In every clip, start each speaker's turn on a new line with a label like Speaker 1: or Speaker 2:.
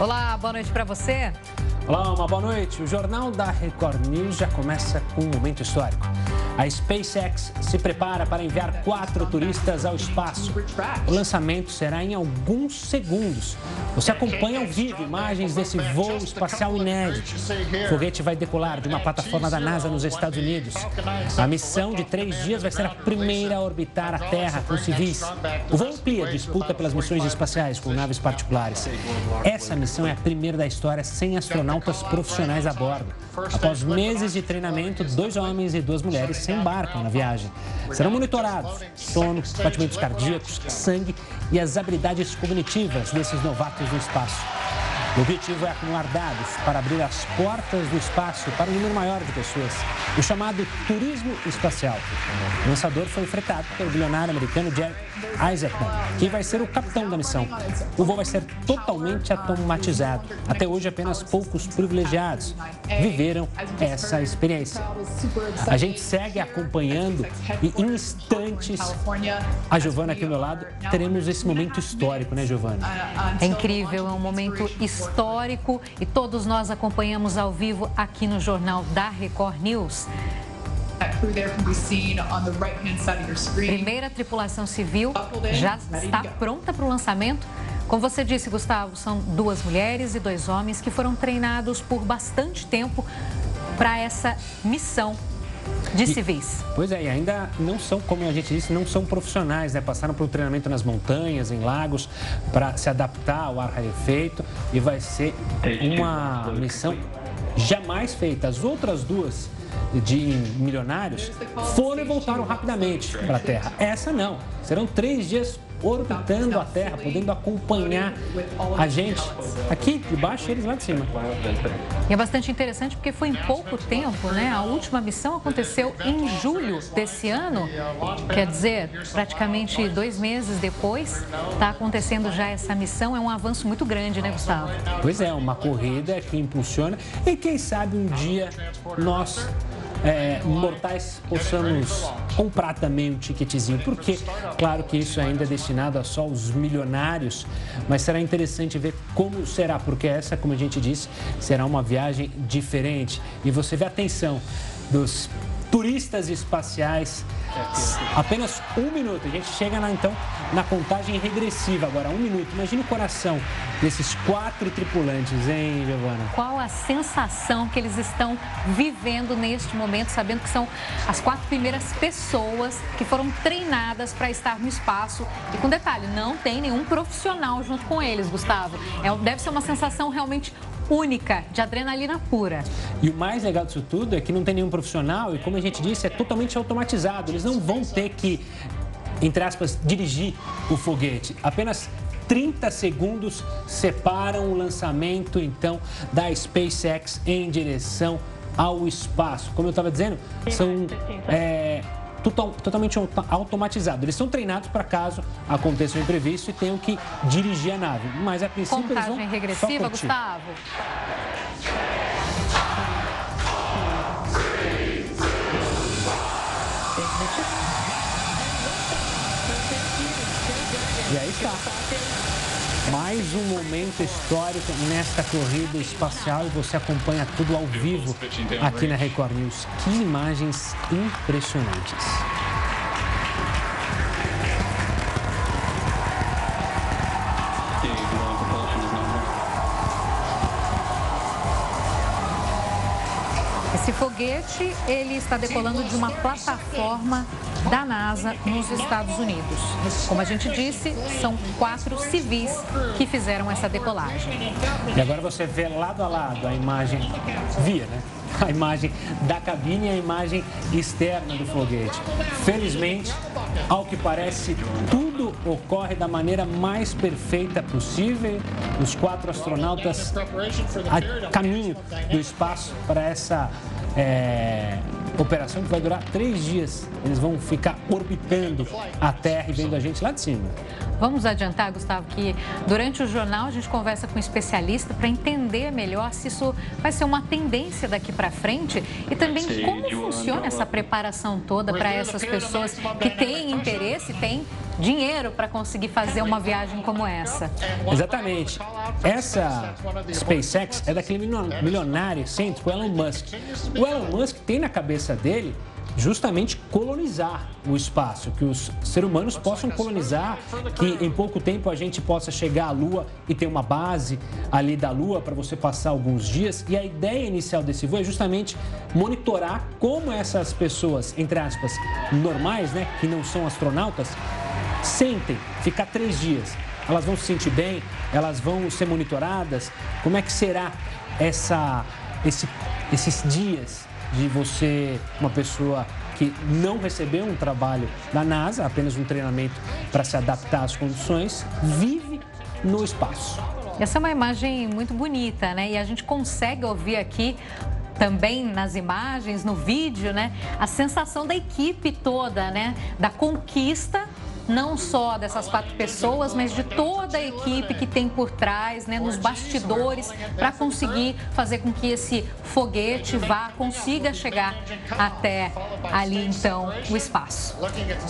Speaker 1: Olá, boa noite para você.
Speaker 2: Olá, uma boa noite. O Jornal da Record News já começa com um momento histórico. A SpaceX se prepara para enviar quatro turistas ao espaço. O lançamento será em alguns segundos. Você acompanha ao vivo imagens desse voo espacial inédito. O foguete vai decolar de uma plataforma da NASA nos Estados Unidos. A missão de três dias vai ser a primeira a orbitar a Terra com civis. O voo amplia a disputa pelas missões espaciais com naves particulares. Essa missão é a primeira da história sem astronautas profissionais a bordo. Após meses de treinamento, dois homens e duas mulheres se embarcam na viagem. Serão monitorados sono, batimentos cardíacos, sangue e as habilidades cognitivas desses novatos no espaço. O objetivo é acumular dados para abrir as portas do espaço para um número maior de pessoas, o chamado turismo espacial. O lançador foi enfrentado pelo bilionário americano Jerry Isaacman, que vai ser o capitão da missão. O voo vai ser totalmente automatizado. Até hoje, apenas poucos privilegiados viveram essa experiência. A gente segue acompanhando e em instantes, a Giovana aqui ao meu lado, teremos esse momento histórico, né, Giovana?
Speaker 1: É incrível, é um momento histórico e todos nós acompanhamos ao vivo aqui no Jornal da Record News. Primeira tripulação civil já está pronta para o lançamento. Como você disse, Gustavo, são duas mulheres e dois homens que foram treinados por bastante tempo para essa missão de civis.
Speaker 2: E, pois é, e ainda não são, como a gente disse, não são profissionais, né? Passaram por um treinamento nas montanhas, em lagos, para se adaptar ao ar rarefeito e vai ser uma missão jamais feita. As outras duas de milionários foram e voltaram rapidamente para a Terra. Essa não. Serão três dias orbitando a Terra, podendo acompanhar a gente aqui de baixo e eles lá de cima.
Speaker 1: E é bastante interessante porque foi em pouco tempo, né? A última missão aconteceu em julho desse ano, quer dizer, praticamente dois meses depois, está acontecendo já essa missão. É um avanço muito grande, né, Gustavo?
Speaker 2: Pois é, uma corrida que impulsiona e quem sabe um dia nós é, mortais possamos comprar também um ticketzinho, porque, claro que isso ainda é destinado a só os milionários, mas será interessante ver como será, porque essa, como a gente disse, será uma viagem diferente. E você vê a atenção dos turistas espaciais. Apenas um minuto. A gente chega na, então na contagem regressiva agora, um minuto. Imagina o coração desses quatro tripulantes, hein, Giovana?
Speaker 1: Qual a sensação que eles estão vivendo neste momento, sabendo que são as quatro primeiras pessoas que foram treinadas para estar no espaço. E com detalhe, não tem nenhum profissional junto com eles, Gustavo. É, deve ser uma sensação realmente única, de adrenalina pura.
Speaker 2: E o mais legal disso tudo é que não tem nenhum profissional e, como a gente disse, é totalmente automatizado. Eles não vão ter que, entre aspas, dirigir o foguete. Apenas 30 segundos separam o lançamento, então, da SpaceX em direção ao espaço. Como eu estava dizendo, são. É, total, totalmente automatizado. Eles são treinados para caso aconteça um imprevisto e tenham que dirigir a nave. Mas a princípio
Speaker 1: Contagem
Speaker 2: eles vão
Speaker 1: regressiva, Gustavo.
Speaker 2: E aí está. Mais um momento histórico nesta corrida espacial e você acompanha tudo ao vivo aqui na Record News. Que imagens impressionantes.
Speaker 1: Esse foguete, ele está decolando de uma plataforma da NASA nos Estados Unidos. Como a gente disse, são quatro civis que fizeram essa decolagem.
Speaker 2: E agora você vê lado a lado a imagem, via, né? A imagem da cabine e a imagem externa do foguete. Felizmente, ao que parece, tudo ocorre da maneira mais perfeita possível. Os quatro astronautas a caminho do espaço para essa é, operação que vai durar três dias. Eles vão ficar orbitando a Terra e vendo a gente lá de cima.
Speaker 1: Vamos adiantar, Gustavo, que durante o jornal a gente conversa com um especialista para entender melhor se isso vai ser uma tendência daqui para frente e também como funciona essa preparação toda para essas pessoas que têm interesse, têm dinheiro para conseguir fazer uma viagem como essa.
Speaker 2: Exatamente. Essa SpaceX é daquele milionário excêntrico Elon Musk. O Elon Musk tem na cabeça dele justamente colonizar o espaço, que os seres humanos possam colonizar, que em pouco tempo a gente possa chegar à Lua e ter uma base ali da Lua para você passar alguns dias. E a ideia inicial desse voo é justamente monitorar como essas pessoas, entre aspas, normais, né, que não são astronautas, sentem ficar três dias. Elas vão se sentir bem, elas vão ser monitoradas. Como é que será essa, esse, esses dias de você, uma pessoa que não recebeu um trabalho da NASA, apenas um treinamento para se adaptar às condições, vive no espaço.
Speaker 1: Essa é uma imagem muito bonita, né? E a gente consegue ouvir aqui também nas imagens, no vídeo, né? A sensação da equipe toda, né? Da conquista não só dessas quatro pessoas, mas de toda a equipe que tem por trás, né, nos bastidores, para conseguir fazer com que esse foguete vá, consiga chegar até ali, então, o espaço.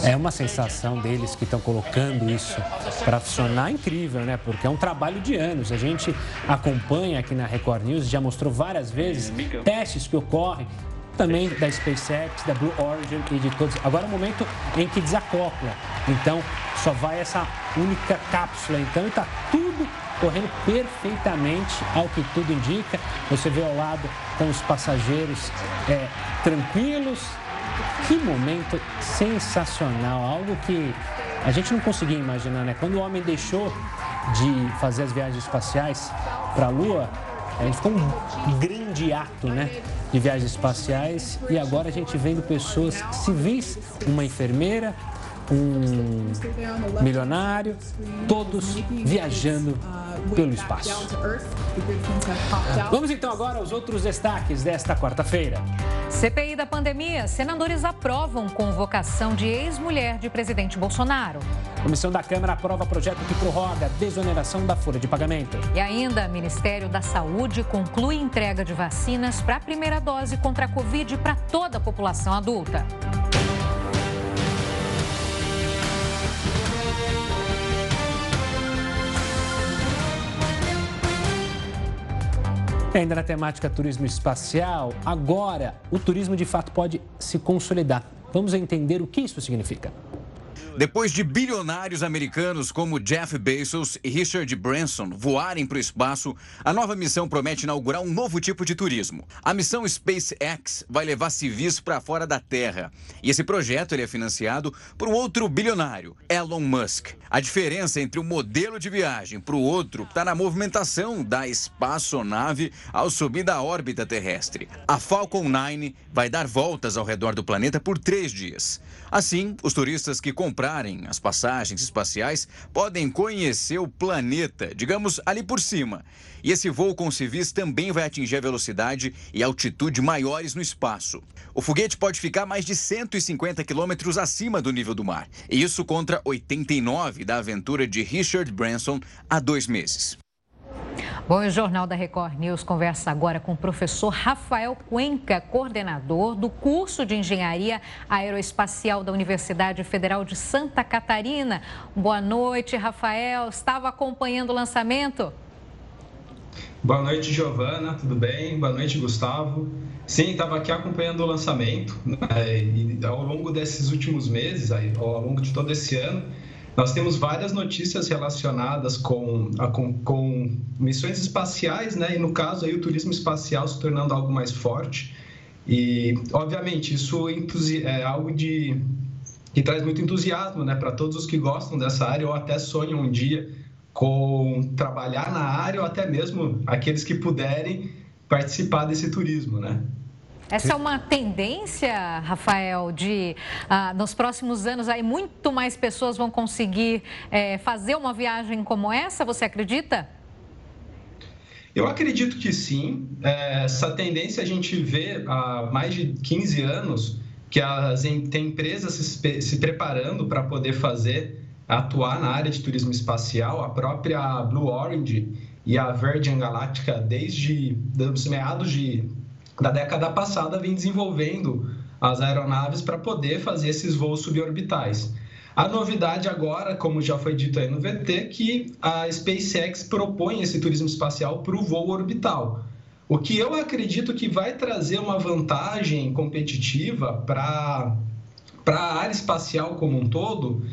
Speaker 2: É uma sensação deles que estão colocando isso para funcionar incrível, né? Porque é um trabalho de anos. A gente acompanha aqui na Record News, já mostrou várias vezes testes que ocorrem também da SpaceX, da Blue Origin e de todos. Agora é o momento em que desacopla. Então, só vai essa única cápsula. Então, está tudo correndo perfeitamente ao que tudo indica. Você vê ao lado estão os passageiros é, tranquilos. Que momento sensacional, algo que a gente não conseguia imaginar, né? Quando o homem deixou de fazer as viagens espaciais para a Lua, é, ficou um grande ato, né? De viagens espaciais. E agora a gente vendo pessoas civis, uma enfermeira, um milionário, todos viajando pelo espaço. Vamos então agora aos outros destaques desta quarta-feira.
Speaker 1: CPI da pandemia. Senadores aprovam convocação de ex-mulher de presidente Bolsonaro.
Speaker 2: Comissão da Câmara aprova projeto que prorroga a desoneração da folha de pagamento.
Speaker 1: E ainda, Ministério da Saúde conclui entrega de vacinas para a primeira dose contra a Covid para toda a população adulta.
Speaker 2: Ainda na temática turismo espacial, agora o turismo de fato pode se consolidar. Vamos entender o que isso significa.
Speaker 3: Depois de bilionários americanos como Jeff Bezos e Richard Branson voarem para o espaço, a nova missão promete inaugurar um novo tipo de turismo. A missão SpaceX vai levar civis para fora da Terra. E esse projeto é financiado por um outro bilionário, Elon Musk. A diferença entre um modelo de viagem para o outro está na movimentação da espaçonave ao subir da órbita terrestre. A Falcon 9 vai dar voltas ao redor do planeta por três dias. Assim, os turistas que comprarem as passagens espaciais podem conhecer o planeta, digamos, ali por cima. E esse voo com civis também vai atingir a velocidade e altitude maiores no espaço. O foguete pode ficar mais de 150 quilômetros acima do nível do mar. Isso contra 89 da aventura de Richard Branson há dois meses.
Speaker 1: Bom, o Jornal da Record News conversa agora com o professor Rafael Cuenca, coordenador do curso de Engenharia Aeroespacial da Universidade Federal de Santa Catarina. Boa noite, Rafael. Estava acompanhando o lançamento?
Speaker 4: Boa noite, Giovana, tudo bem? Boa noite, Gustavo. Sim, estava aqui acompanhando o lançamento né? e ao longo desses últimos meses, ao longo de todo esse ano, nós temos várias notícias relacionadas com, com, com, missões espaciais, né? E no caso aí o turismo espacial se tornando algo mais forte. E, obviamente, isso é algo de que traz muito entusiasmo, né, para todos os que gostam dessa área ou até sonham um dia com trabalhar na área ou até mesmo aqueles que puderem participar desse turismo, né?
Speaker 1: Essa é uma tendência, Rafael, de ah, nos próximos anos aí muito mais pessoas vão conseguir é, fazer uma viagem como essa, você acredita?
Speaker 4: Eu acredito que sim. É, essa tendência a gente vê há mais de 15 anos que as, tem empresas se, se preparando para poder fazer, atuar na área de turismo espacial. A própria Blue Orange e a Virgin Galactica, desde os meados de da década passada vem desenvolvendo as aeronaves para poder fazer esses voos suborbitais. A novidade agora, como já foi dito aí no VT, que a SpaceX propõe esse turismo espacial para o voo orbital. O que eu acredito que vai trazer uma vantagem competitiva para a área espacial como um todo,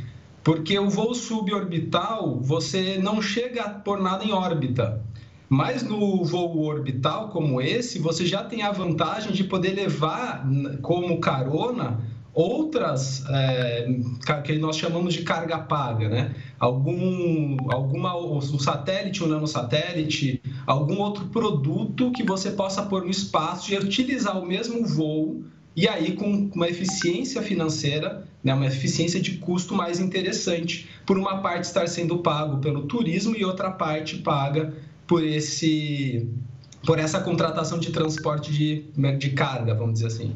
Speaker 4: porque o voo suborbital você não chega por nada em órbita. Mas no voo orbital como esse, você já tem a vantagem de poder levar como carona outras é, que nós chamamos de carga paga, né? Algum, alguma, um satélite, um nanosatélite, algum outro produto que você possa pôr no espaço e utilizar o mesmo voo e aí com uma eficiência financeira, né, uma eficiência de custo mais interessante, por uma parte estar sendo pago pelo turismo e outra parte paga por esse por essa contratação de transporte de, de carga, vamos dizer assim.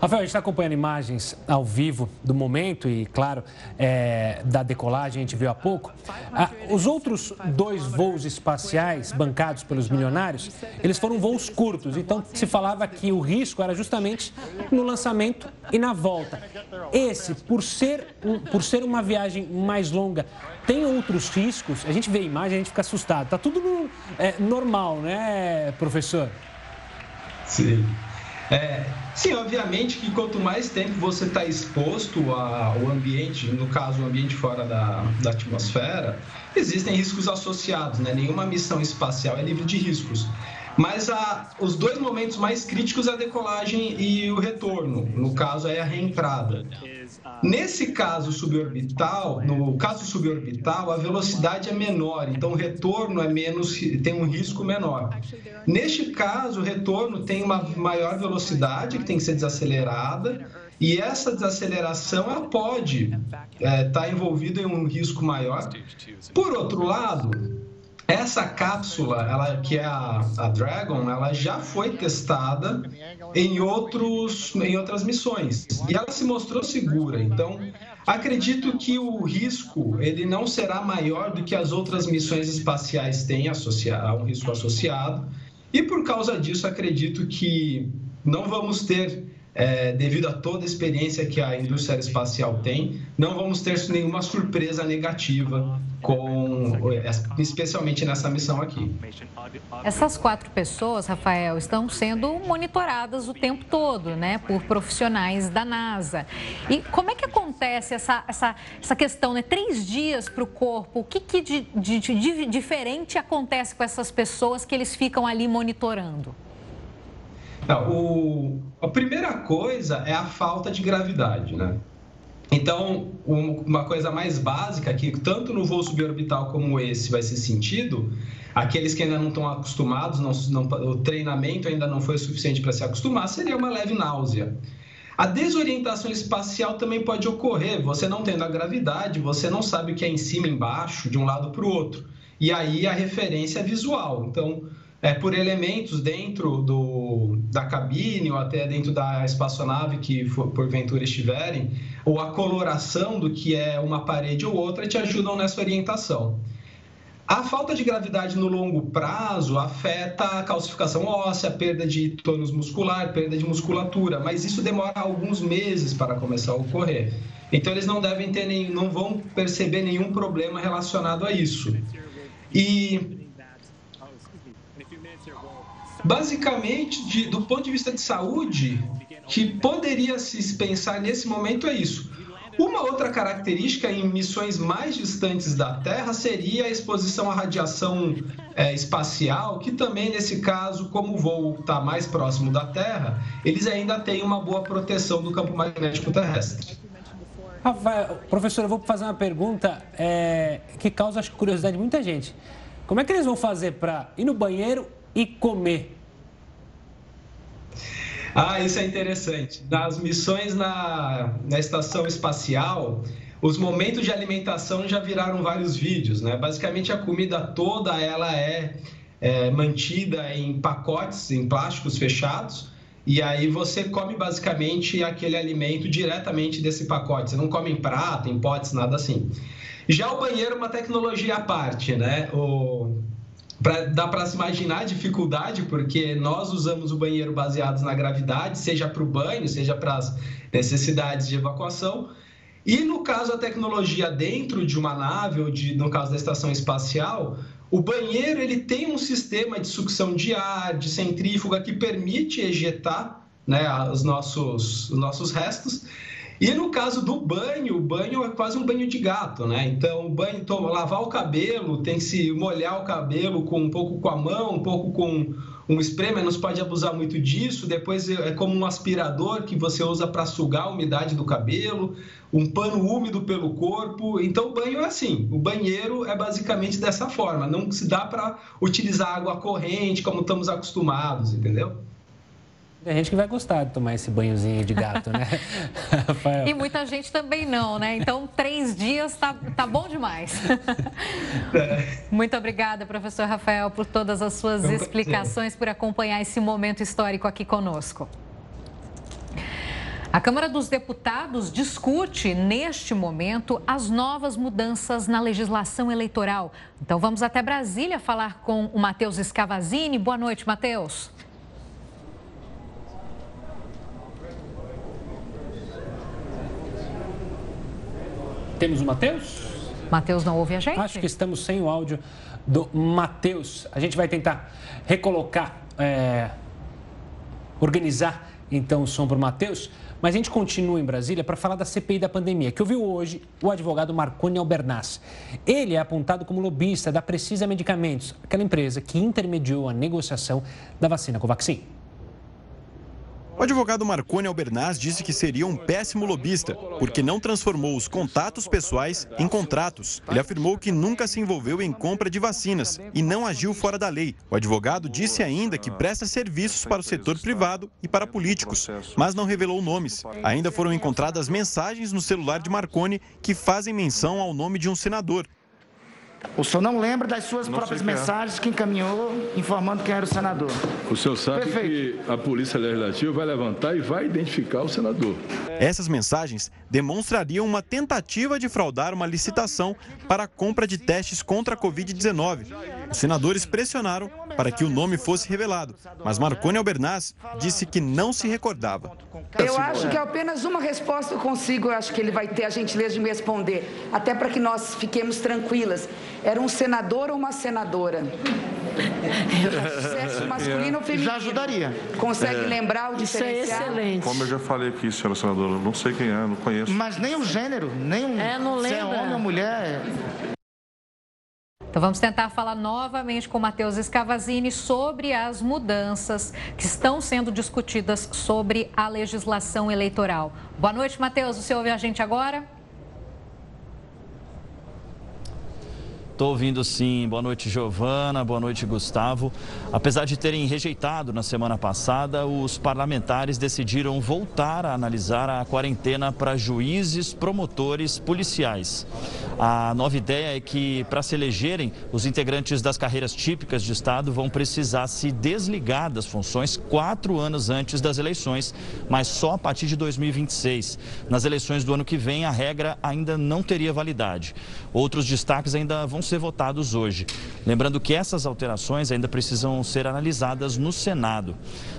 Speaker 2: Rafael, a gente está acompanhando imagens ao vivo do momento e, claro, é, da decolagem, a gente viu há pouco. Ah, os outros dois voos espaciais bancados pelos milionários, eles foram voos curtos, então se falava que o risco era justamente no lançamento e na volta. Esse, por ser, por ser uma viagem mais longa, tem outros riscos? A gente vê a imagem, a gente fica assustado. Está tudo no, é, normal, né, professor?
Speaker 4: Sim. É, sim, obviamente que quanto mais tempo você está exposto ao ambiente, no caso, o ambiente fora da, da atmosfera, existem riscos associados, né? Nenhuma missão espacial é livre de riscos. Mas a, os dois momentos mais críticos é a decolagem e o retorno. No caso, é a reentrada. Nesse caso suborbital, no caso suborbital, a velocidade é menor, então o retorno é menos, tem um risco menor. Neste caso, o retorno tem uma maior velocidade que tem que ser desacelerada e essa desaceleração ela pode estar é, tá envolvida em um risco maior. Por outro lado, essa cápsula, ela que é a, a, Dragon, ela já foi testada em outros em outras missões e ela se mostrou segura. Então, acredito que o risco ele não será maior do que as outras missões espaciais têm associado, um risco associado. E por causa disso, acredito que não vamos ter é, devido a toda a experiência que a indústria espacial tem, não vamos ter nenhuma surpresa negativa com, especialmente nessa missão aqui.
Speaker 1: Essas quatro pessoas, Rafael, estão sendo monitoradas o tempo todo, né, por profissionais da NASA. E como é que acontece essa, essa, essa questão, né? Três dias para o corpo, o que, que de, de, de diferente acontece com essas pessoas que eles ficam ali monitorando?
Speaker 4: Não, o, a primeira coisa é a falta de gravidade, né? Então, uma coisa mais básica que tanto no voo suborbital como esse vai ser sentido, aqueles que ainda não estão acostumados, não, não, o treinamento ainda não foi suficiente para se acostumar, seria uma leve náusea. A desorientação espacial também pode ocorrer, você não tendo a gravidade, você não sabe o que é em cima embaixo, de um lado para o outro. E aí a referência é visual. Então, é, por elementos dentro do, da cabine ou até dentro da espaçonave que for, porventura estiverem, ou a coloração do que é uma parede ou outra te ajudam nessa orientação. A falta de gravidade no longo prazo afeta a calcificação óssea, perda de tônus muscular, perda de musculatura, mas isso demora alguns meses para começar a ocorrer. Então eles não devem ter nem, não vão perceber nenhum problema relacionado a isso. E Basicamente, de, do ponto de vista de saúde, que poderia se pensar nesse momento é isso. Uma outra característica em missões mais distantes da Terra seria a exposição à radiação é, espacial, que também, nesse caso, como o voo está mais próximo da Terra, eles ainda têm uma boa proteção do campo magnético terrestre.
Speaker 2: Rafael, professor, eu vou fazer uma pergunta é, que causa curiosidade de muita gente. Como é que eles vão fazer para ir no banheiro e comer?
Speaker 4: Ah, isso é interessante. Nas missões na, na estação espacial, os momentos de alimentação já viraram vários vídeos, né? Basicamente a comida toda ela é, é mantida em pacotes, em plásticos fechados. E aí você come basicamente aquele alimento diretamente desse pacote. Você não come em prato, em potes, nada assim. Já o banheiro é uma tecnologia à parte, né? O, Pra, dá para se imaginar a dificuldade, porque nós usamos o banheiro baseados na gravidade, seja para o banho, seja para as necessidades de evacuação. E no caso a tecnologia dentro de uma nave, ou de, no caso da estação espacial, o banheiro ele tem um sistema de sucção de ar, de centrífuga que permite ejetar né, os, nossos, os nossos restos. E no caso do banho, o banho é quase um banho de gato, né? Então, o banho, toma, lavar o cabelo, tem que se molhar o cabelo com um pouco com a mão, um pouco com um spray, mas não se pode abusar muito disso. Depois é como um aspirador que você usa para sugar a umidade do cabelo, um pano úmido pelo corpo. Então, o banho é assim. O banheiro é basicamente dessa forma. Não se dá para utilizar água corrente como estamos acostumados, entendeu?
Speaker 2: Tem gente que vai gostar de tomar esse banhozinho de gato, né?
Speaker 1: e muita gente também não, né? Então, três dias tá, tá bom demais. É. Muito obrigada, professor Rafael, por todas as suas explicações, por acompanhar esse momento histórico aqui conosco. A Câmara dos Deputados discute, neste momento, as novas mudanças na legislação eleitoral. Então, vamos até Brasília falar com o Matheus Escavazini. Boa noite, Matheus.
Speaker 2: Temos o Matheus?
Speaker 1: Matheus não ouve a gente?
Speaker 2: Acho que estamos sem o áudio do Matheus. A gente vai tentar recolocar, é, organizar então o som para o Matheus. Mas a gente continua em Brasília para falar da CPI da pandemia, que ouviu hoje o advogado Marconi Albernaz. Ele é apontado como lobista da Precisa Medicamentos, aquela empresa que intermediou a negociação da vacina Covaxin.
Speaker 5: O advogado Marconi Albernaz disse que seria um péssimo lobista, porque não transformou os contatos pessoais em contratos. Ele afirmou que nunca se envolveu em compra de vacinas e não agiu fora da lei. O advogado disse ainda que presta serviços para o setor privado e para políticos, mas não revelou nomes. Ainda foram encontradas mensagens no celular de Marconi que fazem menção ao nome de um senador,
Speaker 6: o senhor não lembra das suas não próprias é. mensagens que encaminhou informando quem era o senador?
Speaker 7: O senhor sabe Perfeito. que a Polícia Legislativa vai levantar e vai identificar o senador.
Speaker 5: Essas mensagens demonstrariam uma tentativa de fraudar uma licitação para a compra de testes contra a Covid-19. Os senadores pressionaram para que o nome fosse revelado, mas Marconi Albernaz disse que não se recordava.
Speaker 6: Eu acho que apenas uma resposta eu consigo, eu acho que ele vai ter a gentileza de me responder, até para que nós fiquemos tranquilas. Era um senador ou uma senadora? Sexo masculino ou feminino?
Speaker 8: Já ajudaria.
Speaker 6: Consegue é. lembrar o diferencial?
Speaker 8: Isso é excelente.
Speaker 7: Como eu já falei aqui, senhora senadora, não sei quem é, não conheço.
Speaker 8: Mas nem o gênero, nem um, é, não lembra. se é homem ou mulher.
Speaker 1: Então vamos tentar falar novamente com o Matheus Escavazini sobre as mudanças que estão sendo discutidas sobre a legislação eleitoral. Boa noite, Matheus. Você ouve a gente agora?
Speaker 9: Estou ouvindo sim. Boa noite, Giovana. Boa noite, Gustavo. Apesar de terem rejeitado na semana passada, os parlamentares decidiram voltar a analisar a quarentena para juízes, promotores, policiais. A nova ideia é que, para se elegerem, os integrantes das carreiras típicas de Estado vão precisar se desligar das funções quatro anos antes das eleições, mas só a partir de 2026. Nas eleições do ano que vem, a regra ainda não teria validade. Outros destaques ainda vão ser votados hoje. Lembrando que essas alterações ainda precisam ser analisadas no Senado.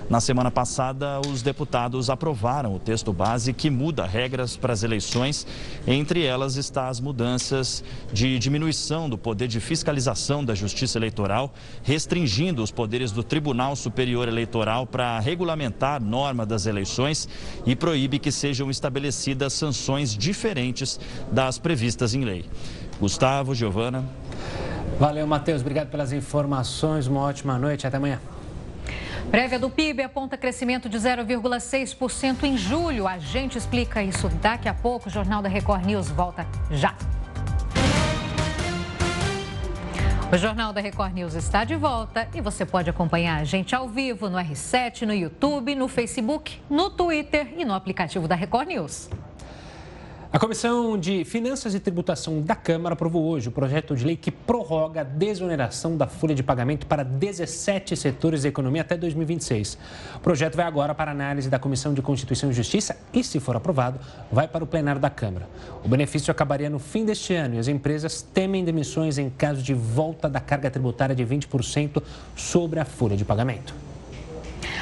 Speaker 9: Na semana passada, os deputados aprovaram o texto base que muda regras para as eleições. Entre elas está as mudanças de diminuição do poder de fiscalização da Justiça Eleitoral, restringindo os poderes do Tribunal Superior Eleitoral para regulamentar norma das eleições e proíbe que sejam estabelecidas sanções diferentes das previstas em lei. Gustavo, Giovana.
Speaker 2: Valeu, Matheus. Obrigado pelas informações. Uma ótima noite. Até amanhã.
Speaker 1: Prévia do PIB aponta crescimento de 0,6% em julho. A gente explica isso daqui a pouco. O Jornal da Record News volta já. O Jornal da Record News está de volta e você pode acompanhar a gente ao vivo no R7, no YouTube, no Facebook, no Twitter e no aplicativo da Record News.
Speaker 2: A Comissão de Finanças e Tributação da Câmara aprovou hoje o projeto de lei que prorroga a desoneração da folha de pagamento para 17 setores da economia até 2026. O projeto vai agora para análise da Comissão de Constituição e Justiça e, se for aprovado, vai para o plenário da Câmara. O benefício acabaria no fim deste ano e as empresas temem demissões em caso de volta da carga tributária de 20% sobre a folha de pagamento.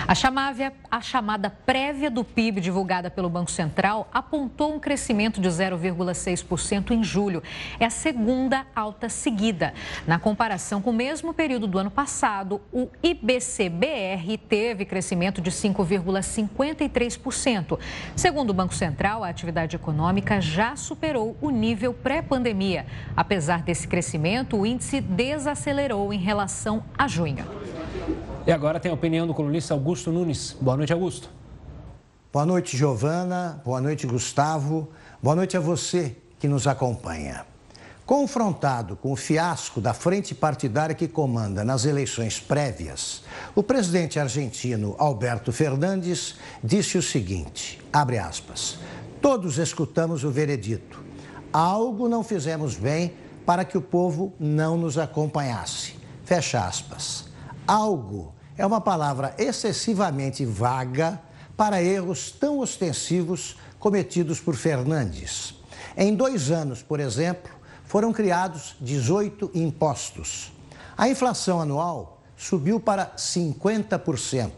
Speaker 1: A chamada, a chamada prévia do PIB divulgada pelo Banco Central apontou um crescimento de 0,6% em julho. É a segunda alta seguida. Na comparação com o mesmo período do ano passado, o IBCBR teve crescimento de 5,53%. Segundo o Banco Central, a atividade econômica já superou o nível pré-pandemia. Apesar desse crescimento, o índice desacelerou em relação a junho.
Speaker 2: E agora tem a opinião do colunista Augusto Nunes. Boa noite, Augusto.
Speaker 10: Boa noite, Giovana. Boa noite, Gustavo. Boa noite a você que nos acompanha. Confrontado com o fiasco da frente partidária que comanda nas eleições prévias, o presidente argentino Alberto Fernandes disse o seguinte: abre aspas. Todos escutamos o veredito. Algo não fizemos bem para que o povo não nos acompanhasse. Fecha aspas. Algo é uma palavra excessivamente vaga para erros tão ostensivos cometidos por Fernandes. Em dois anos, por exemplo, foram criados 18 impostos. A inflação anual subiu para 50%.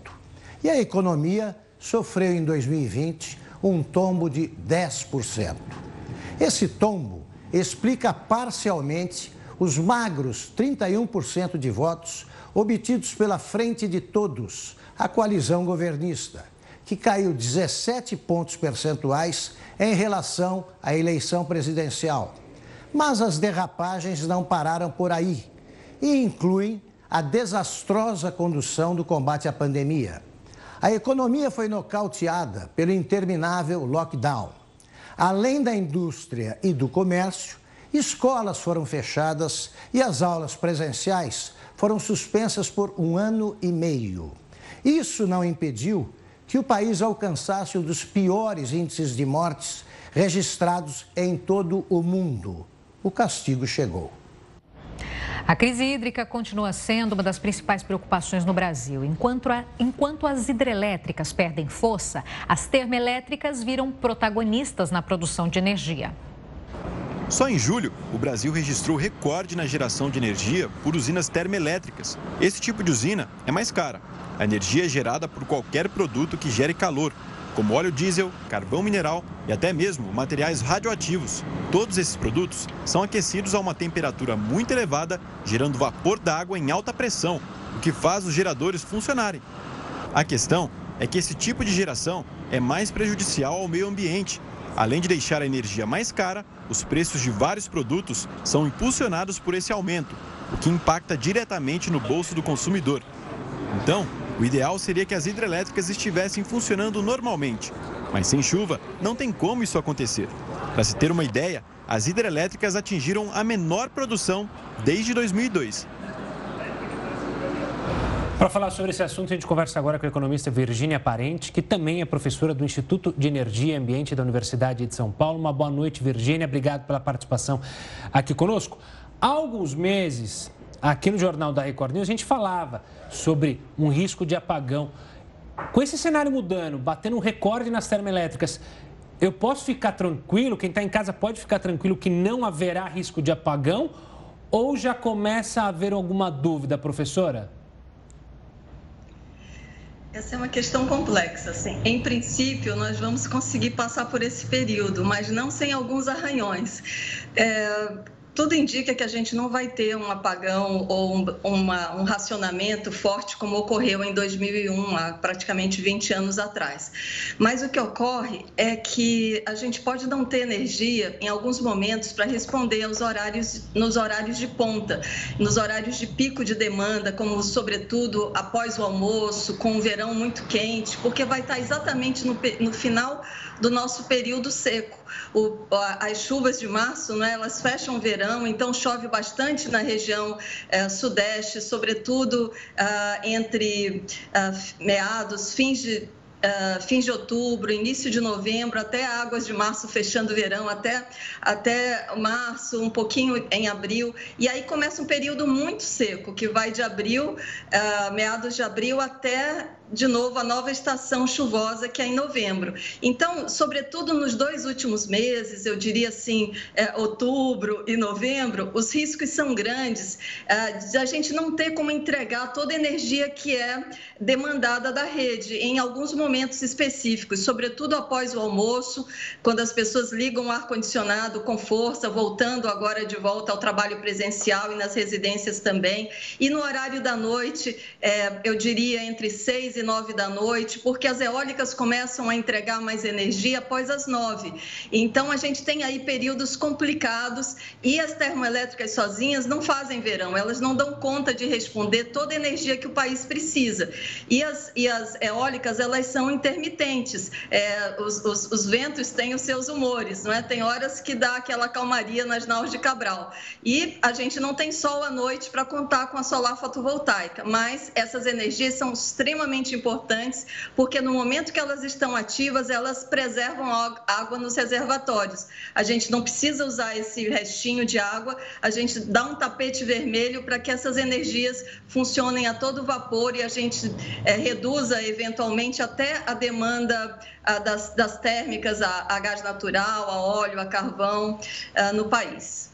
Speaker 10: E a economia sofreu em 2020 um tombo de 10%. Esse tombo explica parcialmente os magros 31% de votos obtidos pela Frente de Todos, a coalizão governista, que caiu 17 pontos percentuais em relação à eleição presidencial. Mas as derrapagens não pararam por aí e incluem a desastrosa condução do combate à pandemia. A economia foi nocauteada pelo interminável lockdown. Além da indústria e do comércio, escolas foram fechadas e as aulas presenciais foram suspensas por um ano e meio. Isso não impediu que o país alcançasse um dos piores índices de mortes registrados em todo o mundo. O castigo chegou.
Speaker 1: A crise hídrica continua sendo uma das principais preocupações no Brasil. Enquanto, a, enquanto as hidrelétricas perdem força, as termoelétricas viram protagonistas na produção de energia.
Speaker 5: Só em julho, o Brasil registrou recorde na geração de energia por usinas termoelétricas. Esse tipo de usina é mais cara. A energia é gerada por qualquer produto que gere calor, como óleo diesel, carvão mineral e até mesmo materiais radioativos. Todos esses produtos são aquecidos a uma temperatura muito elevada, gerando vapor d'água em alta pressão, o que faz os geradores funcionarem. A questão é que esse tipo de geração é mais prejudicial ao meio ambiente Além de deixar a energia mais cara, os preços de vários produtos são impulsionados por esse aumento, o que impacta diretamente no bolso do consumidor. Então, o ideal seria que as hidrelétricas estivessem funcionando normalmente, mas sem chuva não tem como isso acontecer. Para se ter uma ideia, as hidrelétricas atingiram a menor produção desde 2002.
Speaker 2: Para falar sobre esse assunto, a gente conversa agora com a economista Virgínia Parente, que também é professora do Instituto de Energia e Ambiente da Universidade de São Paulo. Uma boa noite, Virgínia. Obrigado pela participação aqui conosco. Há alguns meses, aqui no Jornal da Record News, a gente falava sobre um risco de apagão. Com esse cenário mudando, batendo um recorde nas termoelétricas, eu posso ficar tranquilo, quem está em casa pode ficar tranquilo que não haverá risco de apagão? Ou já começa a haver alguma dúvida, professora?
Speaker 11: Essa é uma questão complexa. Assim. Em princípio, nós vamos conseguir passar por esse período, mas não sem alguns arranhões. É, tudo indica que a gente não vai ter um apagão ou um, uma, um racionamento forte como ocorreu em 2001, há praticamente 20 anos atrás. Mas o que ocorre é que a gente pode não ter energia em alguns momentos para responder aos horários, nos horários de ponta, nos horários de pico de demanda, como sobretudo após o almoço, com o verão muito quente, porque vai estar exatamente no, no final do nosso período seco. O, as chuvas de março, né, elas fecham o verão, então chove bastante na região é, sudeste, sobretudo ah, entre ah, meados, fins de uh, fim de outubro, início de novembro, até águas de março fechando o verão, até, até março, um pouquinho em abril. E aí começa um período muito seco, que vai de abril, uh, meados de abril, até de novo a nova estação chuvosa que é em novembro. Então, sobretudo nos dois últimos meses, eu diria assim, é, outubro e novembro, os riscos são grandes é, de a gente não ter como entregar toda a energia que é demandada da rede em alguns momentos específicos, sobretudo após o almoço, quando as pessoas ligam o ar-condicionado com força, voltando agora de volta ao trabalho presencial e nas residências também. E no horário da noite, é, eu diria entre seis e nove da noite, porque as eólicas começam a entregar mais energia após as nove. Então, a gente tem aí períodos complicados e as termoelétricas sozinhas não fazem verão, elas não dão conta de responder toda a energia que o país precisa. E as, e as eólicas, elas são intermitentes. É, os, os, os ventos têm os seus humores, não é? Tem horas que dá aquela calmaria nas naus de Cabral. E a gente não tem sol à noite para contar com a solar fotovoltaica, mas essas energias são extremamente extremamente importantes, porque no momento que elas estão ativas, elas preservam água nos reservatórios. A gente não precisa usar esse restinho de água, a gente dá um tapete vermelho para que essas energias funcionem a todo vapor e a gente é, reduza eventualmente até a demanda a, das, das, térmicas a, a, gás natural, a óleo, a carvão a, no país.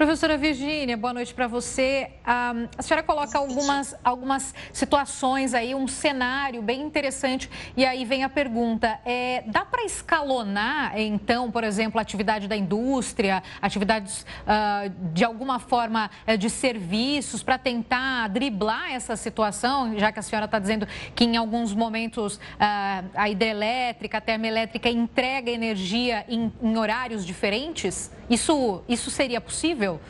Speaker 1: Professora Virgínia, boa noite para você. Ah, a senhora coloca algumas, algumas situações aí, um cenário bem interessante. E aí vem a pergunta: é, dá para escalonar, então, por exemplo, a atividade da indústria, atividades uh, de alguma forma uh, de serviços, para tentar driblar essa situação, já que a senhora está dizendo que em alguns momentos uh, a hidrelétrica, a termoelétrica entrega energia em, em horários diferentes? Isso, isso seria possível? So.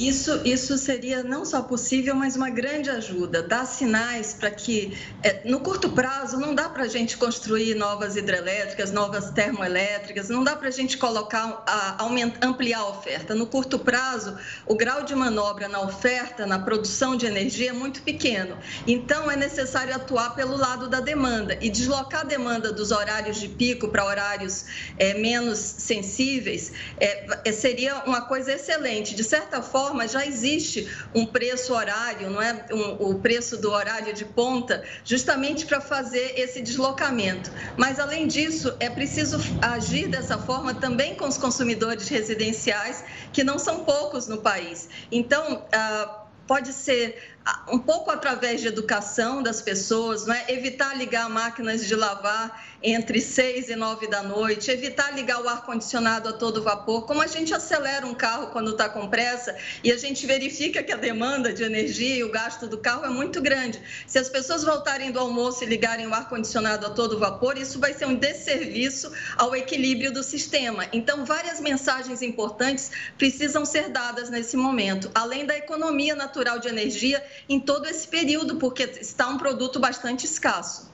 Speaker 11: Isso, isso seria não só possível, mas uma grande ajuda. Dar sinais para que, é, no curto prazo, não dá para a gente construir novas hidrelétricas, novas termoelétricas, não dá para a gente colocar, a, aumentar, ampliar a oferta. No curto prazo, o grau de manobra na oferta, na produção de energia é muito pequeno. Então, é necessário atuar pelo lado da demanda e deslocar a demanda dos horários de pico para horários é, menos sensíveis é, é seria uma coisa excelente. De certa forma, forma, já existe um preço horário, não é? Um, o preço do horário de ponta, justamente para fazer esse deslocamento. Mas, além disso, é preciso agir dessa forma também com os consumidores residenciais, que não são poucos no país. Então, ah, pode ser um pouco através de educação das pessoas, não é? evitar ligar máquinas de lavar entre 6 e 9 da noite, evitar ligar o ar-condicionado a todo vapor. Como a gente acelera um carro quando está com pressa e a gente verifica que a demanda de energia e o gasto do carro é muito grande. Se as pessoas voltarem do almoço e ligarem o ar-condicionado a todo vapor, isso vai ser um desserviço ao equilíbrio do sistema. Então, várias mensagens importantes precisam ser dadas nesse momento, além da economia natural de energia em todo esse período, porque está um produto bastante escasso.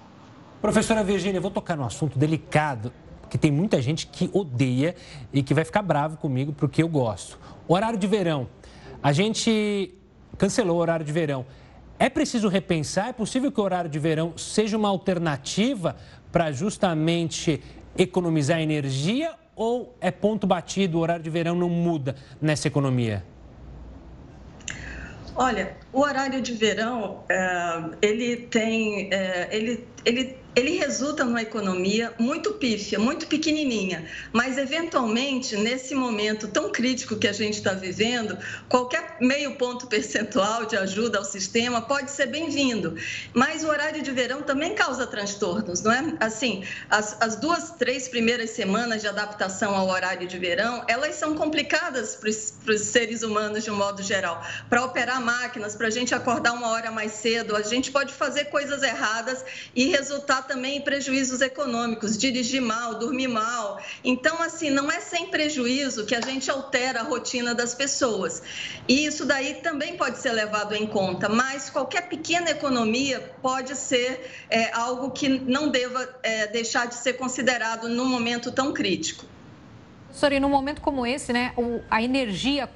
Speaker 2: Professora Virginia, vou tocar num assunto delicado, que tem muita gente que odeia e que vai ficar bravo comigo porque eu gosto. Horário de verão. A gente cancelou o horário de verão. É preciso repensar? É possível que o horário de verão seja uma alternativa para justamente economizar energia ou é ponto batido, o horário de verão não muda nessa economia?
Speaker 11: Olha, o horário de verão, é, ele tem, é, ele, ele ele resulta numa economia muito pífia, muito pequenininha, mas eventualmente, nesse momento tão crítico que a gente está vivendo, qualquer meio ponto percentual de ajuda ao sistema pode ser bem-vindo. Mas o horário de verão também causa transtornos, não é? Assim, as, as duas, três primeiras semanas de adaptação ao horário de verão, elas são complicadas para os seres humanos de um modo geral. Para operar máquinas, para a gente acordar uma hora mais cedo, a gente pode fazer coisas erradas e resultar também prejuízos econômicos, dirigir mal, dormir mal. Então, assim, não é sem prejuízo que a gente altera a rotina das pessoas. E isso daí também pode ser levado em conta, mas qualquer pequena economia pode ser é, algo que não deva é, deixar de ser considerado num momento tão crítico.
Speaker 1: Sorry, num momento como esse, né, a energia,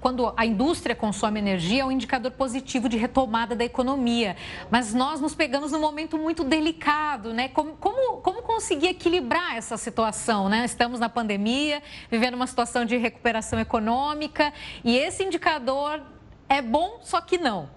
Speaker 1: quando a indústria consome energia, é um indicador positivo de retomada da economia. Mas nós nos pegamos num momento muito delicado, né? Como, como, como conseguir equilibrar essa situação, né? Estamos na pandemia, vivendo uma situação de recuperação econômica e esse indicador é bom, só que não.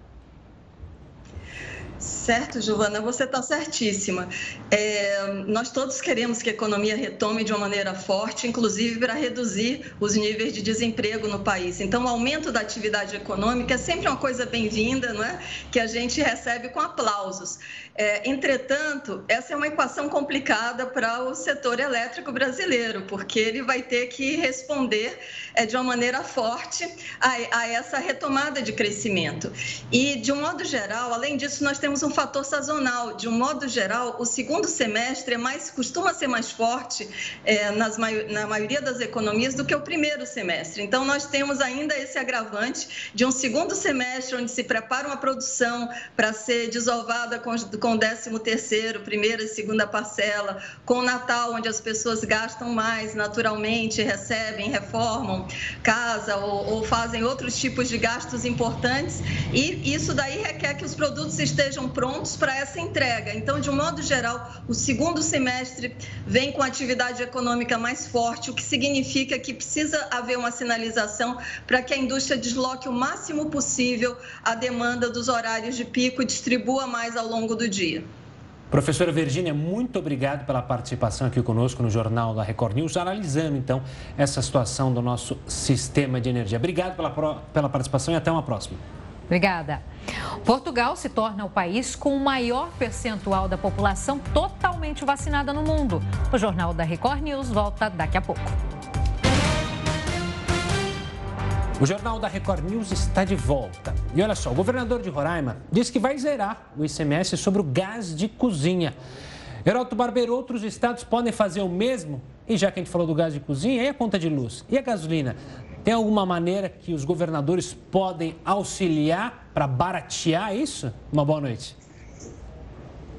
Speaker 11: Certo, Giovana, você está certíssima. É, nós todos queremos que a economia retome de uma maneira forte, inclusive para reduzir os níveis de desemprego no país. Então, o aumento da atividade econômica é sempre uma coisa bem-vinda, não é? Que a gente recebe com aplausos. É, entretanto, essa é uma equação complicada para o setor elétrico brasileiro, porque ele vai ter que responder é, de uma maneira forte a, a essa retomada de crescimento. E, de um modo geral, além disso, nós temos um fator sazonal. De um modo geral, o segundo semestre é mais, costuma ser mais forte é, nas, na maioria das economias do que o primeiro semestre. Então, nós temos ainda esse agravante de um segundo semestre onde se prepara uma produção para ser desovada com, com com o 13 terceiro, primeira e segunda parcela, com o Natal, onde as pessoas gastam mais naturalmente, recebem, reformam casa ou, ou fazem outros tipos de gastos importantes e isso daí requer que os produtos estejam prontos para essa entrega. Então, de um modo geral, o segundo semestre vem com atividade econômica mais forte, o que significa que precisa haver uma sinalização para que a indústria desloque o máximo possível a demanda dos horários de pico e distribua mais ao longo do dia dia.
Speaker 2: Professora Virgínia, muito obrigado pela participação aqui conosco no Jornal da Record News, analisando então essa situação do nosso sistema de energia. Obrigado pela, pela participação e até uma próxima.
Speaker 1: Obrigada. Portugal se torna o país com o maior percentual da população totalmente vacinada no mundo. O Jornal da Record News volta daqui a pouco.
Speaker 2: O Jornal da Record News está de volta. E olha só, o governador de Roraima disse que vai zerar o ICMS sobre o gás de cozinha. Heraldo Barbeiro, outros estados podem fazer o mesmo? E já que a gente falou do gás de cozinha, e a conta de luz? E a gasolina? Tem alguma maneira que os governadores podem auxiliar para baratear isso? Uma boa noite.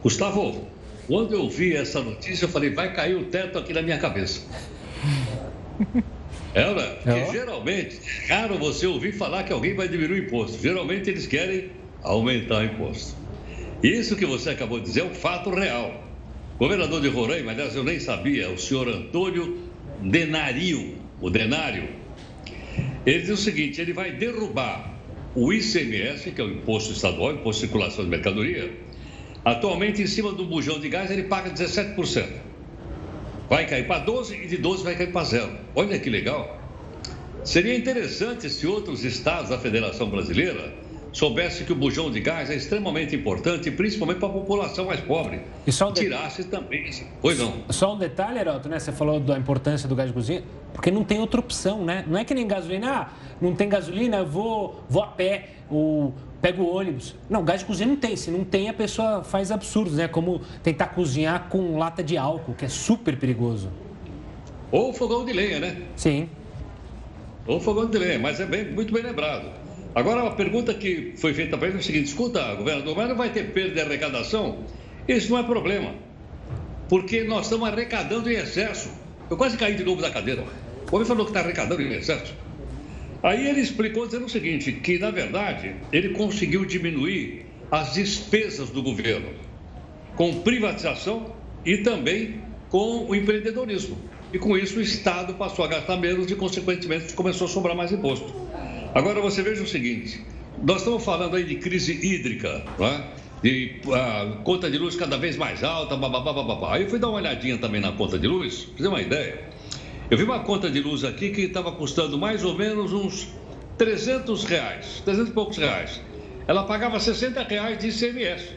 Speaker 12: Gustavo, quando eu vi essa notícia, eu falei, vai cair o teto aqui na minha cabeça. É, né? Porque geralmente, é raro você ouvir falar que alguém vai diminuir o imposto. Geralmente eles querem aumentar o imposto. Isso que você acabou de dizer é um fato real. Governador de Roraima, aliás, eu nem sabia, o senhor Antônio Denario, o Denário, ele diz o seguinte: ele vai derrubar o ICMS, que é o imposto estadual, imposto de circulação de mercadoria. Atualmente, em cima do bujão de gás, ele paga 17% vai cair para 12 e de 12 vai cair para zero. Olha que legal. Seria interessante se outros estados da Federação Brasileira soubessem que o bujão de gás é extremamente importante, principalmente para a população mais pobre. E só um tirasse também. Pois não.
Speaker 2: Só um detalhe, Heroto, né? Você falou da importância do gás de cozinha, porque não tem outra opção, né? Não é que nem gasolina, ah, não tem gasolina, eu vou, vou a pé. O pega o ônibus. Não, gás de cozinha não tem. Se não tem, a pessoa faz absurdos, né? Como tentar cozinhar com lata de álcool, que é super perigoso.
Speaker 12: Ou fogão de lenha, né?
Speaker 2: Sim.
Speaker 12: Ou fogão de lenha, mas é bem, muito bem lembrado. Agora, a pergunta que foi feita para ele é o seguinte: escuta, governador, mas não vai ter perda de arrecadação? Isso não é problema, porque nós estamos arrecadando em excesso. Eu quase caí de novo da cadeira. O homem falou que está arrecadando em excesso. Aí ele explicou dizendo o seguinte, que na verdade ele conseguiu diminuir as despesas do governo com privatização e também com o empreendedorismo. E com isso o Estado passou a gastar menos e, consequentemente, começou a sobrar mais imposto. Agora você veja o seguinte: nós estamos falando aí de crise hídrica, é? de a conta de luz cada vez mais alta, babá, babá. Aí eu fui dar uma olhadinha também na conta de luz, para ter uma ideia. Eu vi uma conta de luz aqui que estava custando mais ou menos uns 300 reais, 300 e poucos reais. Ela pagava 60 reais de ICMS.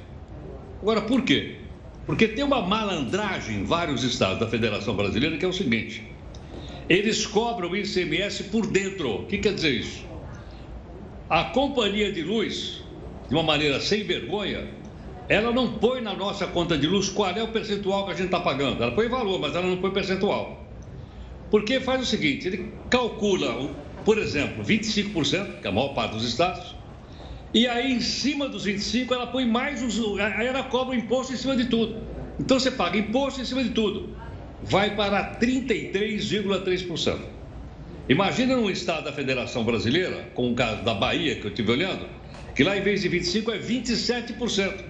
Speaker 12: Agora, por quê? Porque tem uma malandragem em vários estados da Federação Brasileira que é o seguinte: eles cobram ICMS por dentro. O que quer dizer isso? A companhia de luz, de uma maneira sem vergonha, ela não põe na nossa conta de luz qual é o percentual que a gente está pagando. Ela põe valor, mas ela não põe percentual. Porque faz o seguinte, ele calcula, por exemplo, 25%, que é a maior parte dos estados, e aí em cima dos 25 ela põe mais os. Aí ela cobra o imposto em cima de tudo. Então você paga imposto em cima de tudo. vai para 33,3%. Imagina num estado da Federação Brasileira, com o caso da Bahia, que eu estive olhando, que lá em vez de 25% é 27%.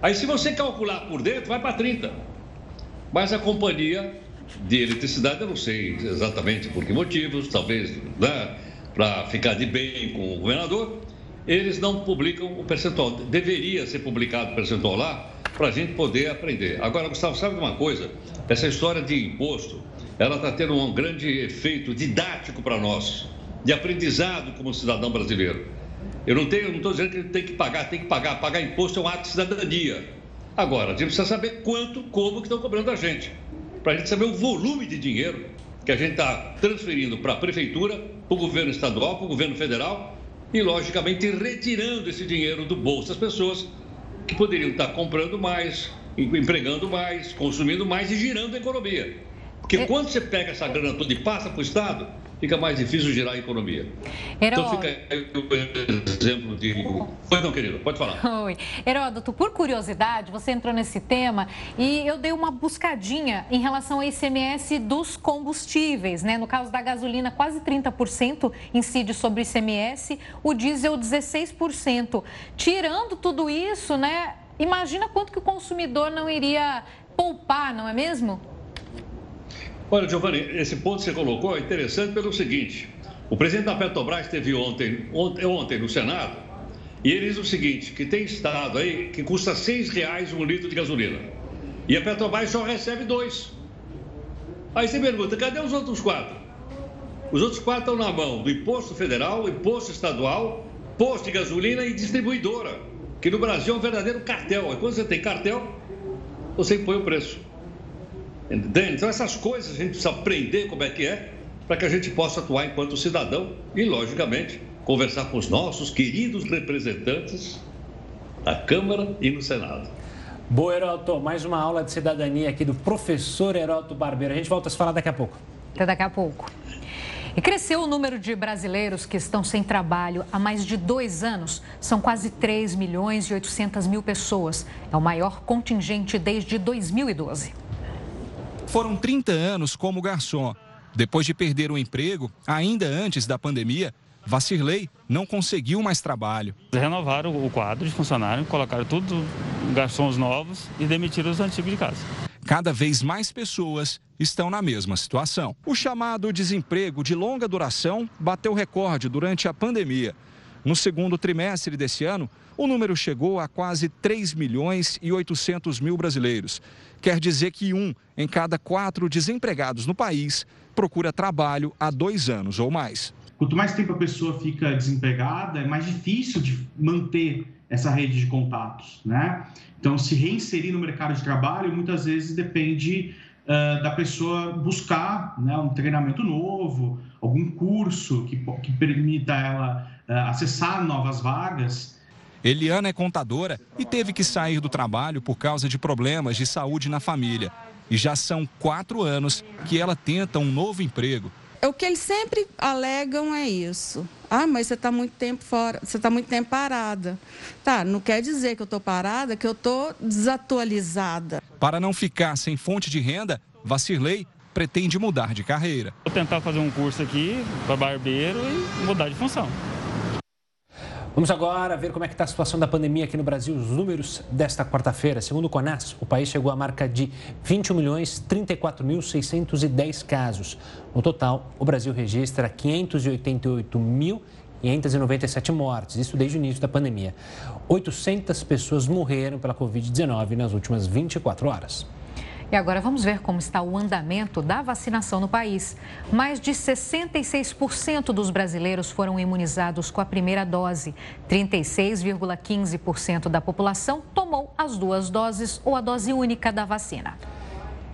Speaker 12: Aí se você calcular por dentro, vai para 30%. Mas a companhia de eletricidade, eu não sei exatamente por que motivos, talvez né, para ficar de bem com o governador, eles não publicam o percentual. Deveria ser publicado o percentual lá para a gente poder aprender. Agora, Gustavo, sabe uma coisa? Essa história de imposto, ela está tendo um grande efeito didático para nós, de aprendizado como cidadão brasileiro. Eu não estou dizendo que tem que pagar, tem que pagar. Pagar imposto é um ato de cidadania. Agora, a gente precisa saber quanto, como que estão cobrando a gente. Para a gente saber o volume de dinheiro que a gente está transferindo para a prefeitura, para o governo estadual, para o governo federal e, logicamente, retirando esse dinheiro do bolso das pessoas que poderiam estar comprando mais, empregando mais, consumindo mais e girando a economia. Porque é... quando você pega essa grana toda e passa para o Estado, fica mais difícil girar a economia. Então fica aí o exemplo de. Pois não, querido, pode falar.
Speaker 1: Oi. Heródoto, por curiosidade, você entrou nesse tema e eu dei uma buscadinha em relação ao ICMS dos combustíveis, né? No caso da gasolina, quase 30% incide sobre o ICMS, o diesel 16%. Tirando tudo isso, né? Imagina quanto que o consumidor não iria poupar, não é mesmo?
Speaker 12: Olha, Giovanni, esse ponto que você colocou é interessante pelo seguinte: o presidente da Petrobras esteve ontem, ontem, ontem no Senado e ele diz o seguinte: que tem estado aí que custa seis reais um litro de gasolina e a Petrobras só recebe dois. Aí você pergunta: cadê os outros quatro? Os outros quatro estão na mão do imposto federal, imposto estadual, posto de gasolina e distribuidora, que no Brasil é um verdadeiro cartel. E quando você tem cartel, você impõe o preço. Entende? Então, essas coisas a gente precisa aprender como é que é, para que a gente possa atuar enquanto cidadão e, logicamente, conversar com os nossos queridos representantes da Câmara e no Senado.
Speaker 2: Boa, Heroto. Mais uma aula de cidadania aqui do professor Heroto Barbeiro. A gente volta a se falar daqui a pouco.
Speaker 1: Até daqui a pouco. E cresceu o número de brasileiros que estão sem trabalho há mais de dois anos. São quase 3 milhões e 800 mil pessoas. É o maior contingente desde 2012.
Speaker 13: Foram 30 anos como garçom. Depois de perder o emprego, ainda antes da pandemia, Vacirley não conseguiu mais trabalho.
Speaker 14: Renovaram o quadro de funcionários, colocaram tudo garçons novos e demitiram os antigos de casa.
Speaker 13: Cada vez mais pessoas estão na mesma situação. O chamado desemprego de longa duração bateu recorde durante a pandemia. No segundo trimestre desse ano, o número chegou a quase 3 milhões e 800 mil brasileiros. Quer dizer que um em cada quatro desempregados no país procura trabalho há dois anos ou mais.
Speaker 15: Quanto mais tempo a pessoa fica desempregada, é mais difícil de manter essa rede de contatos, né? Então, se reinserir no mercado de trabalho muitas vezes depende uh, da pessoa buscar né, um treinamento novo, algum curso que, que permita ela uh, acessar novas vagas
Speaker 13: Eliana é contadora e teve que sair do trabalho por causa de problemas de saúde na família. E já são quatro anos que ela tenta um novo emprego.
Speaker 16: O que eles sempre alegam é isso. Ah, mas você está muito tempo fora, você está muito tempo parada. Tá, não quer dizer que eu estou parada, que eu estou desatualizada.
Speaker 13: Para não ficar sem fonte de renda, Vacirley pretende mudar de carreira.
Speaker 14: Vou tentar fazer um curso aqui para barbeiro e mudar de função.
Speaker 2: Vamos agora ver como é que está a situação da pandemia aqui no Brasil. Os números desta quarta-feira. Segundo o CONAS, o país chegou à marca de 21 milhões 34.610 casos. No total, o Brasil registra 588.597 mortes, isso desde o início da pandemia. 800 pessoas morreram pela Covid-19 nas últimas 24 horas.
Speaker 1: E agora vamos ver como está o andamento da vacinação no país. Mais de 66% dos brasileiros foram imunizados com a primeira dose. 36,15% da população tomou as duas doses ou a dose única da vacina.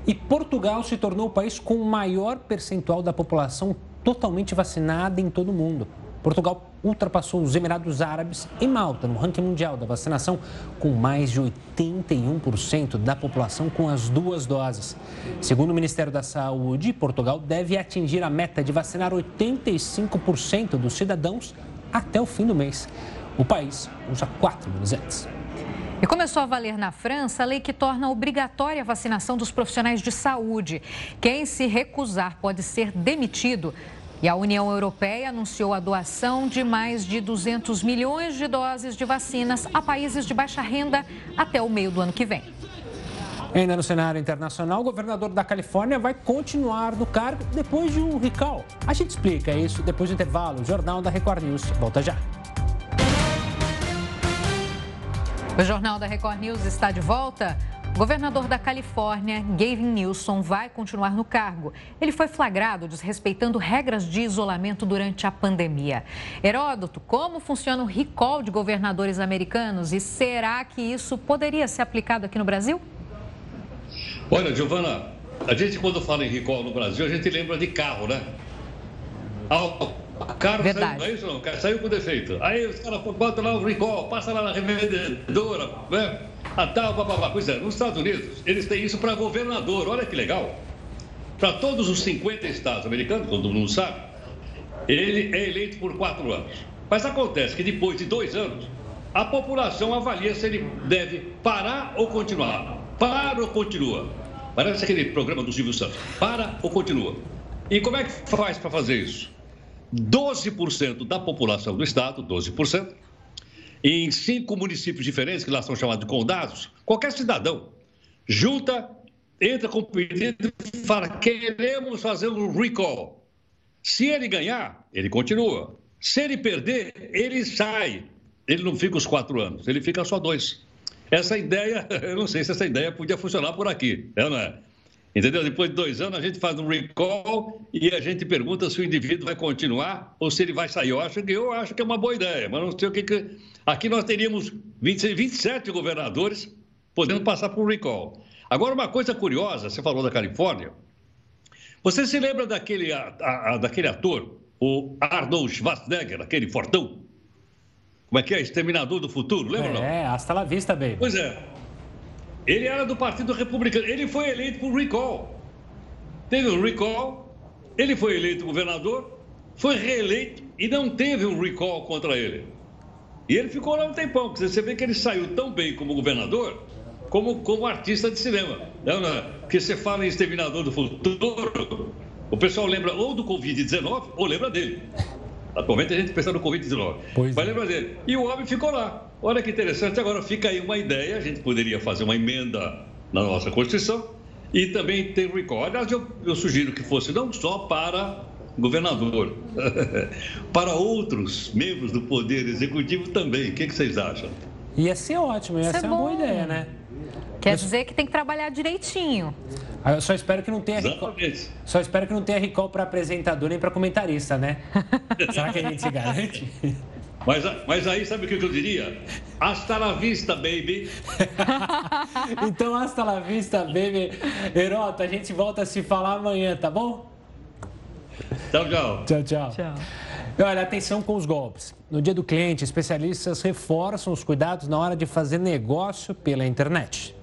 Speaker 2: E Portugal se tornou o país com o maior percentual da população totalmente vacinada em todo o mundo. Portugal ultrapassou os Emirados Árabes e Malta no ranking mundial da vacinação, com mais de 81% da população com as duas doses. Segundo o Ministério da Saúde, Portugal deve atingir a meta de vacinar 85% dos cidadãos até o fim do mês. O país usa quatro imunizantes.
Speaker 1: E começou a valer na França a lei que torna obrigatória a vacinação dos profissionais de saúde. Quem se recusar pode ser demitido. E a União Europeia anunciou a doação de mais de 200 milhões de doses de vacinas a países de baixa renda até o meio do ano que vem.
Speaker 2: Ainda no cenário internacional, o governador da Califórnia vai continuar no cargo depois de um recall. A gente explica isso depois do intervalo. O Jornal da Record News volta já.
Speaker 1: O Jornal da Record News está de volta. Governador da Califórnia, Gavin Newsom, vai continuar no cargo. Ele foi flagrado desrespeitando regras de isolamento durante a pandemia. Heródoto, como funciona o recall de governadores americanos e será que isso poderia ser aplicado aqui no Brasil?
Speaker 12: Olha, Giovana, a gente quando fala em recall no Brasil, a gente lembra de carro, né? O carro Verdade. saiu, é isso não? Saiu com defeito. Aí os caras botam lá o recall, passa lá na revendedora, né? A tal, bababá. Pois é, nos Estados Unidos, eles têm isso para governador. Olha que legal. Para todos os 50 estados americanos, todo mundo sabe, ele é eleito por quatro anos. Mas acontece que depois de dois anos, a população avalia se ele deve parar ou continuar. Para ou continua? Parece aquele programa do Silvio Santos. Para ou continua? E como é que faz para fazer isso? 12% da população do estado, 12%, em cinco municípios diferentes, que lá são chamados de condados, qualquer cidadão junta, entra com pedido e fala: queremos fazer um recall. Se ele ganhar, ele continua. Se ele perder, ele sai. Ele não fica os quatro anos, ele fica só dois. Essa ideia, eu não sei se essa ideia podia funcionar por aqui, é não é? Entendeu? Depois de dois anos, a gente faz um recall e a gente pergunta se o indivíduo vai continuar ou se ele vai sair. Eu acho que, eu acho que é uma boa ideia, mas não sei o que. que... Aqui nós teríamos 26, 27 governadores podendo passar por um recall. Agora, uma coisa curiosa, você falou da Califórnia. Você se lembra daquele, a, a, daquele ator, o Arnold Schwarzenegger, aquele fortão? Como é que é? Exterminador do Futuro, lembra
Speaker 2: é,
Speaker 12: não?
Speaker 2: É, hasta la vista, baby.
Speaker 12: Pois é. Ele era do Partido Republicano. Ele foi eleito por recall. Teve um recall, ele foi eleito governador, foi reeleito e não teve um recall contra ele. E ele ficou lá um tempão, porque você vê que ele saiu tão bem como governador, como, como artista de cinema. Não, não, porque você fala em exterminador do futuro, o pessoal lembra ou do Covid-19 ou lembra dele. Atualmente a gente pensa no Covid-19. Mas é. lembra dele. E o homem ficou lá. Olha que interessante. Agora fica aí uma ideia. A gente poderia fazer uma emenda na nossa Constituição e também ter recall. Aliás, eu, eu sugiro que fosse não só para governador, para outros membros do Poder Executivo também. O que, que vocês acham?
Speaker 2: Ia ser ótimo, ia Isso é ser é uma boa ideia, né?
Speaker 1: Quer dizer que tem que trabalhar direitinho.
Speaker 2: Ah, eu só espero que não tenha recall. Só espero que não tenha recall para apresentador nem para comentarista, né? Será que a gente se garante?
Speaker 12: Mas, mas aí, sabe o que eu diria? Hasta la vista, baby.
Speaker 2: então, hasta la vista, baby. Herota, a gente volta a se falar amanhã, tá bom?
Speaker 12: Tchau, tchau.
Speaker 2: Tchau, tchau. Tchau. Olha, atenção com os golpes. No dia do cliente, especialistas reforçam os cuidados na hora de fazer negócio pela internet.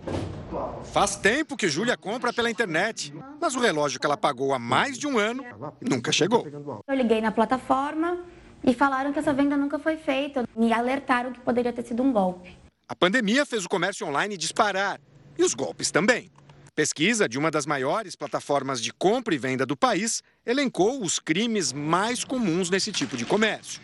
Speaker 17: Faz tempo que Júlia compra pela internet, mas o relógio que ela pagou há mais de um ano nunca chegou.
Speaker 18: Eu liguei na plataforma e falaram que essa venda nunca foi feita. Me alertaram que poderia ter sido um golpe.
Speaker 17: A pandemia fez o comércio online disparar e os golpes também. Pesquisa de uma das maiores plataformas de compra e venda do país elencou os crimes mais comuns nesse tipo de comércio.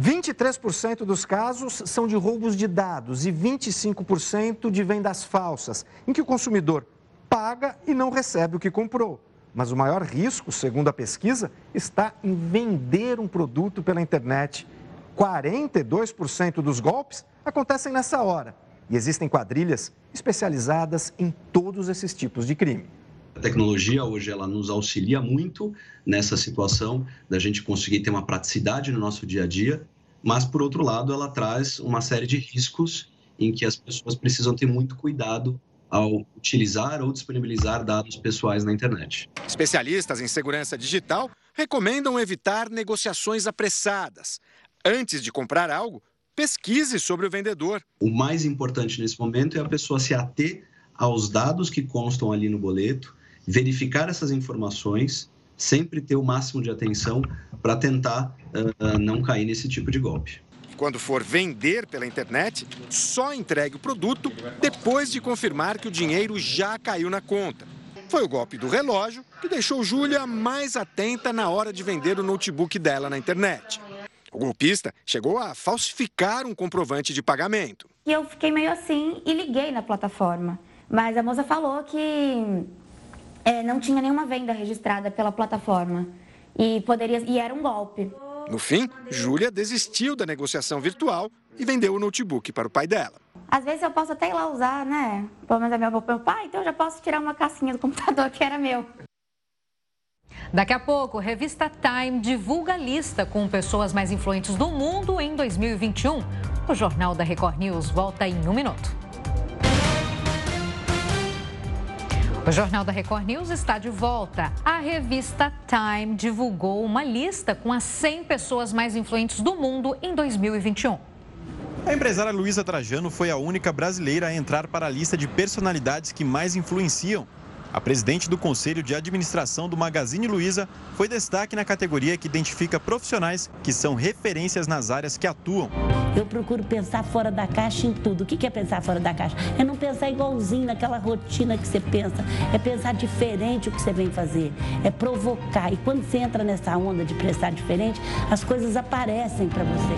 Speaker 19: 23% dos casos são de roubos de dados e 25% de vendas falsas, em que o consumidor paga e não recebe o que comprou. Mas o maior risco, segundo a pesquisa, está em vender um produto pela internet. 42% dos golpes acontecem nessa hora. E existem quadrilhas especializadas em todos esses tipos de crime.
Speaker 20: A tecnologia hoje ela nos auxilia muito nessa situação da gente conseguir ter uma praticidade no nosso dia a dia, mas por outro lado ela traz uma série de riscos em que as pessoas precisam ter muito cuidado ao utilizar ou disponibilizar dados pessoais na internet.
Speaker 17: Especialistas em segurança digital recomendam evitar negociações apressadas. Antes de comprar algo, pesquise sobre o vendedor.
Speaker 20: O mais importante nesse momento é a pessoa se ater aos dados que constam ali no boleto, verificar essas informações, sempre ter o máximo de atenção para tentar uh, não cair nesse tipo de golpe.
Speaker 17: Quando for vender pela internet, só entregue o produto depois de confirmar que o dinheiro já caiu na conta. Foi o golpe do relógio que deixou Júlia mais atenta na hora de vender o notebook dela na internet. O golpista chegou a falsificar um comprovante de pagamento.
Speaker 18: E eu fiquei meio assim e liguei na plataforma. Mas a moça falou que é, não tinha nenhuma venda registrada pela plataforma e poderia e era um golpe.
Speaker 17: No fim, Júlia desistiu da negociação virtual e vendeu o notebook para o pai dela.
Speaker 18: Às vezes eu posso até ir lá usar, né? Pelo menos é meu, meu pai, então eu já posso tirar uma cassinha do computador que era meu.
Speaker 1: Daqui a pouco, revista Time divulga a lista com pessoas mais influentes do mundo em 2021. O Jornal da Record News volta em um minuto. O Jornal da Record News está de volta. A revista Time divulgou uma lista com as 100 pessoas mais influentes do mundo em 2021.
Speaker 5: A empresária Luísa Trajano foi a única brasileira a entrar para a lista de personalidades que mais influenciam a presidente do Conselho de Administração do Magazine Luiza foi destaque na categoria que identifica profissionais que são referências nas áreas que atuam.
Speaker 21: Eu procuro pensar fora da caixa em tudo. O que é pensar fora da caixa? É não pensar igualzinho naquela rotina que você pensa. É pensar diferente o que você vem fazer. É provocar. E quando você entra nessa onda de pensar diferente, as coisas aparecem para você.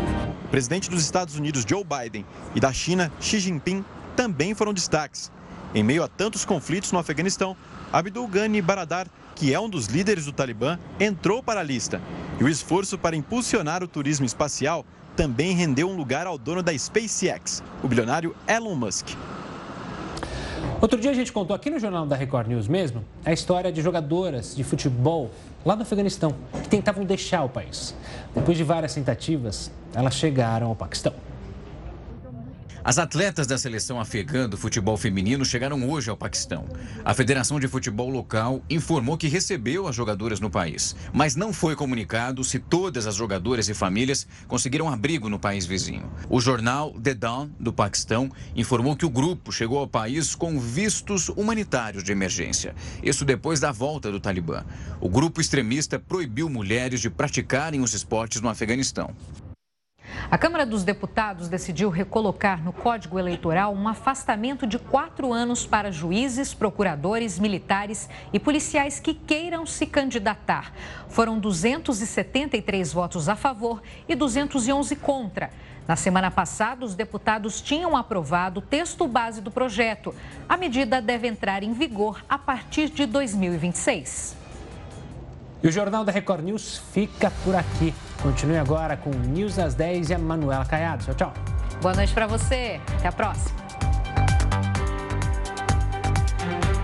Speaker 5: O presidente dos Estados Unidos, Joe Biden, e da China, Xi Jinping, também foram destaques. Em meio a tantos conflitos no Afeganistão, Abdul Ghani Baradar, que é um dos líderes do Talibã, entrou para a lista. E o esforço para impulsionar o turismo espacial também rendeu um lugar ao dono da SpaceX, o bilionário Elon Musk.
Speaker 2: Outro dia a gente contou aqui no Jornal da Record News mesmo a história de jogadoras de futebol lá no Afeganistão que tentavam deixar o país. Depois de várias tentativas, elas chegaram ao Paquistão.
Speaker 3: As atletas da seleção afegã do futebol feminino chegaram hoje ao Paquistão. A Federação de Futebol Local informou que recebeu as jogadoras no país, mas não foi comunicado se todas as jogadoras e famílias conseguiram abrigo no país vizinho. O jornal The Dawn, do Paquistão, informou que o grupo chegou ao país com vistos humanitários de emergência. Isso depois da volta do Talibã. O grupo extremista proibiu mulheres de praticarem os esportes no Afeganistão.
Speaker 1: A Câmara dos Deputados decidiu recolocar no Código Eleitoral um afastamento de quatro anos para juízes, procuradores, militares e policiais que queiram se candidatar. Foram 273 votos a favor e 211 contra. Na semana passada, os deputados tinham aprovado o texto base do projeto. A medida deve entrar em vigor a partir de 2026.
Speaker 2: E o Jornal da Record News fica por aqui. Continue agora com News às 10 e a Manuela Caiado. Tchau, tchau.
Speaker 1: Boa noite para você. Até a próxima.